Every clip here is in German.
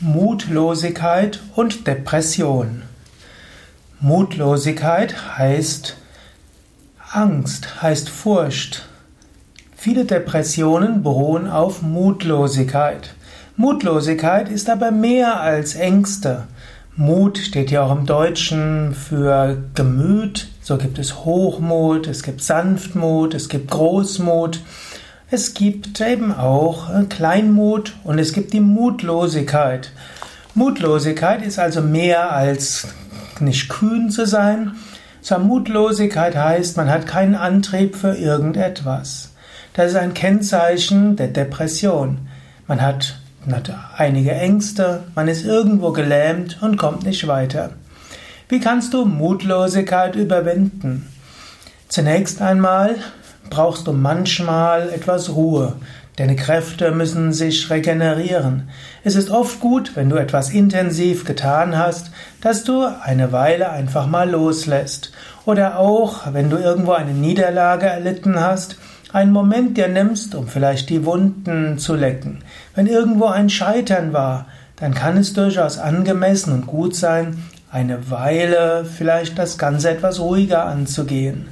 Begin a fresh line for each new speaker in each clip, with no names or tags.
Mutlosigkeit und Depression. Mutlosigkeit heißt Angst, heißt Furcht. Viele Depressionen beruhen auf Mutlosigkeit. Mutlosigkeit ist aber mehr als Ängste. Mut steht ja auch im Deutschen für Gemüt. So gibt es Hochmut, es gibt Sanftmut, es gibt Großmut. Es gibt eben auch äh, Kleinmut und es gibt die Mutlosigkeit. Mutlosigkeit ist also mehr als nicht kühn zu sein, sondern Mutlosigkeit heißt, man hat keinen Antrieb für irgendetwas. Das ist ein Kennzeichen der Depression. Man hat, man hat einige Ängste, man ist irgendwo gelähmt und kommt nicht weiter. Wie kannst du Mutlosigkeit überwinden? Zunächst einmal brauchst du manchmal etwas Ruhe. Deine Kräfte müssen sich regenerieren. Es ist oft gut, wenn du etwas intensiv getan hast, dass du eine Weile einfach mal loslässt. Oder auch, wenn du irgendwo eine Niederlage erlitten hast, einen Moment dir nimmst, um vielleicht die Wunden zu lecken. Wenn irgendwo ein Scheitern war, dann kann es durchaus angemessen und gut sein, eine Weile vielleicht das Ganze etwas ruhiger anzugehen.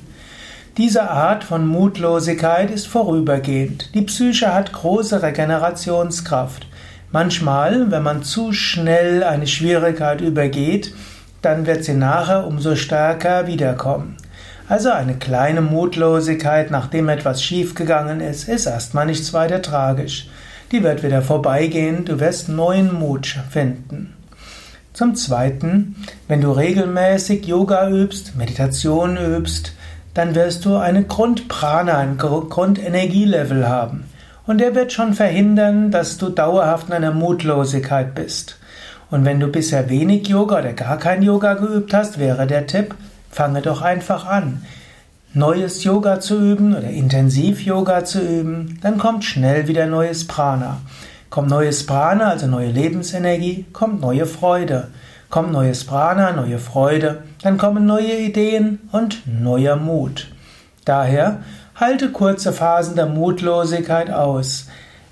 Diese Art von Mutlosigkeit ist vorübergehend. Die Psyche hat große Regenerationskraft. Manchmal, wenn man zu schnell eine Schwierigkeit übergeht, dann wird sie nachher umso stärker wiederkommen. Also eine kleine Mutlosigkeit, nachdem etwas schiefgegangen ist, ist erstmal nichts weiter tragisch. Die wird wieder vorbeigehen, du wirst neuen Mut finden. Zum Zweiten, wenn du regelmäßig Yoga übst, Meditation übst, dann wirst du eine Grundprana, ein Grundenergielevel haben. Und der wird schon verhindern, dass du dauerhaft in einer Mutlosigkeit bist. Und wenn du bisher wenig Yoga oder gar kein Yoga geübt hast, wäre der Tipp, fange doch einfach an. Neues Yoga zu üben oder intensiv Yoga zu üben, dann kommt schnell wieder neues Prana. Kommt neues Prana, also neue Lebensenergie, kommt neue Freude. Kommt neues Prana, neue Freude, dann kommen neue Ideen und neuer Mut. Daher halte kurze Phasen der Mutlosigkeit aus.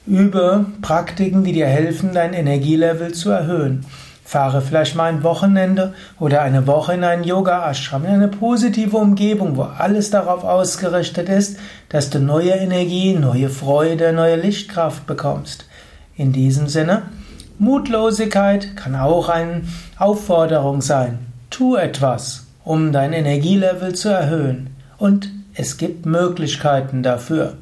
Übe Praktiken, die dir helfen, dein Energielevel zu erhöhen. Fahre vielleicht mal ein Wochenende oder eine Woche in einen Yoga-Ashram, in eine positive Umgebung, wo alles darauf ausgerichtet ist, dass du neue Energie, neue Freude, neue Lichtkraft bekommst. In diesem Sinne, Mutlosigkeit kann auch eine Aufforderung sein. Tu etwas, um dein Energielevel zu erhöhen. Und es gibt Möglichkeiten dafür.